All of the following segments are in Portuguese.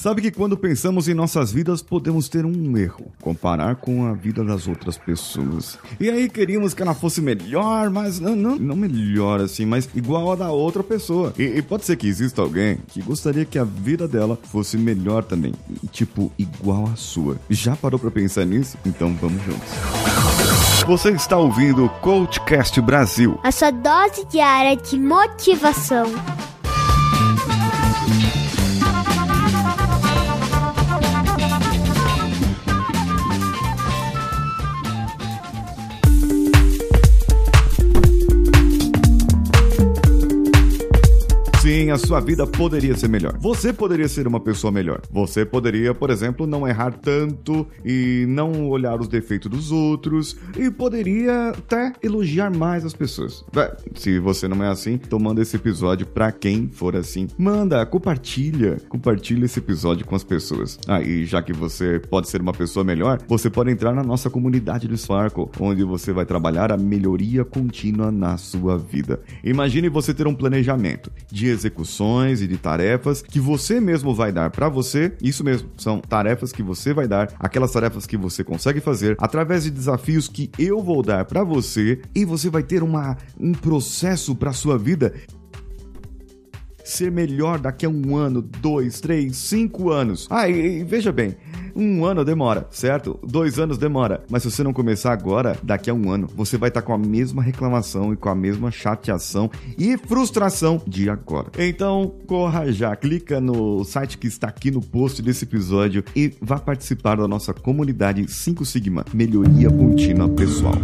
Sabe que quando pensamos em nossas vidas, podemos ter um erro: comparar com a vida das outras pessoas. E aí queríamos que ela fosse melhor, mas não, não, não melhor assim, mas igual a da outra pessoa. E, e pode ser que exista alguém que gostaria que a vida dela fosse melhor também, tipo, igual a sua. Já parou pra pensar nisso? Então vamos juntos. Você está ouvindo o Coachcast Brasil. A sua dose diária de motivação. Sim, a sua vida poderia ser melhor. Você poderia ser uma pessoa melhor. Você poderia, por exemplo, não errar tanto e não olhar os defeitos dos outros e poderia até elogiar mais as pessoas. se você não é assim, manda esse episódio para quem for assim. Manda, compartilha, compartilha esse episódio com as pessoas. Aí, ah, já que você pode ser uma pessoa melhor, você pode entrar na nossa comunidade do Sparkle, onde você vai trabalhar a melhoria contínua na sua vida. Imagine você ter um planejamento de execuções e de tarefas que você mesmo vai dar para você. Isso mesmo, são tarefas que você vai dar, aquelas tarefas que você consegue fazer através de desafios que eu vou dar para você e você vai ter uma, um processo para sua vida ser melhor daqui a um ano, dois, três, cinco anos. Ah, e, e veja bem, um ano demora, certo? Dois anos demora. Mas se você não começar agora, daqui a um ano, você vai estar tá com a mesma reclamação e com a mesma chateação e frustração de agora. Então, corra já, clica no site que está aqui no post desse episódio e vá participar da nossa comunidade 5 Sigma Melhoria Contínua Pessoal.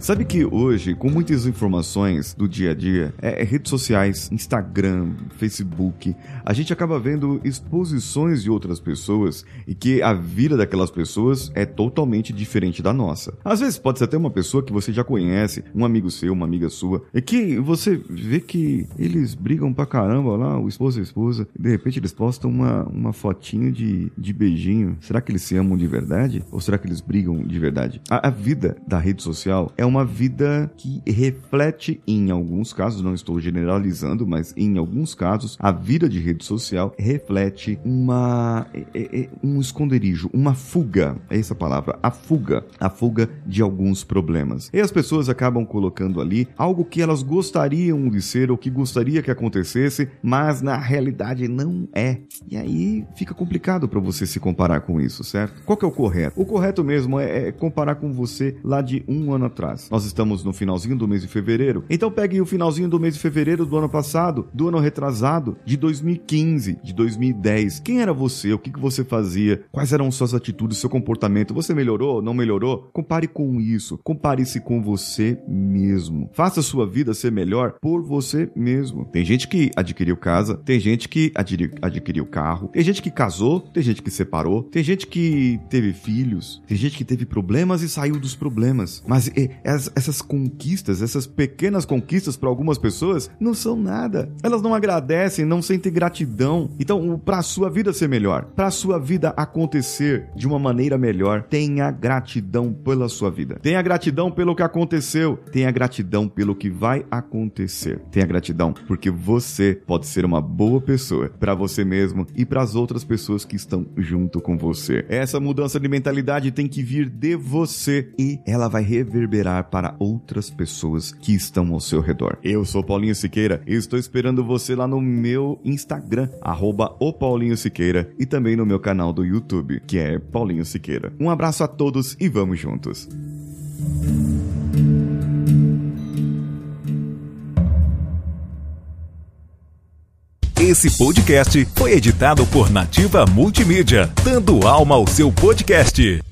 Sabe que hoje, com muitas informações do dia a dia, é, é, redes sociais, Instagram, Facebook, a gente acaba vendo exposições de outras pessoas e que a vida daquelas pessoas é totalmente diferente da nossa. Às vezes pode ser até uma pessoa que você já conhece, um amigo seu, uma amiga sua, e que você vê que eles brigam pra caramba lá, o esposo e a esposa, e de repente eles postam uma, uma fotinho de, de beijinho. Será que eles se amam de verdade? Ou será que eles brigam de verdade? A, a vida da rede social é uma vida que reflete, em alguns casos, não estou generalizando, mas em alguns casos, a vida de rede social reflete uma é, é, é, um esconderijo, uma fuga, é essa palavra, a fuga, a fuga de alguns problemas. E as pessoas acabam colocando ali algo que elas gostariam de ser ou que gostaria que acontecesse, mas na realidade não é. E aí fica complicado para você se comparar com isso, certo? Qual que é o correto? O correto mesmo é, é comparar com você lá de um ano atrás. Nós estamos no finalzinho do mês de fevereiro. Então pegue o finalzinho do mês de fevereiro do ano passado, do ano retrasado, de 2015, de 2010. Quem era você? O que, que você fazia? Quais eram suas atitudes, seu comportamento? Você melhorou? Não melhorou? Compare com isso. Compare-se com você mesmo. Faça sua vida ser melhor por você mesmo. Tem gente que adquiriu casa, tem gente que adquiriu, adquiriu carro, tem gente que casou, tem gente que separou, tem gente que teve filhos, tem gente que teve problemas e saiu dos problemas. Mas é, essas conquistas, essas pequenas conquistas para algumas pessoas não são nada. Elas não agradecem, não sentem gratidão. Então, para a sua vida ser melhor, para a sua vida acontecer de uma maneira melhor, tenha gratidão pela sua vida. Tenha gratidão pelo que aconteceu, tenha gratidão pelo que vai acontecer. Tenha gratidão porque você pode ser uma boa pessoa para você mesmo e para as outras pessoas que estão junto com você. Essa mudança de mentalidade tem que vir de você e ela vai reverberar para outras pessoas que estão ao seu redor. Eu sou Paulinho Siqueira e estou esperando você lá no meu Instagram, arroba o Paulinho Siqueira, e também no meu canal do YouTube, que é Paulinho Siqueira. Um abraço a todos e vamos juntos! Esse podcast foi editado por Nativa Multimídia, dando alma ao seu podcast.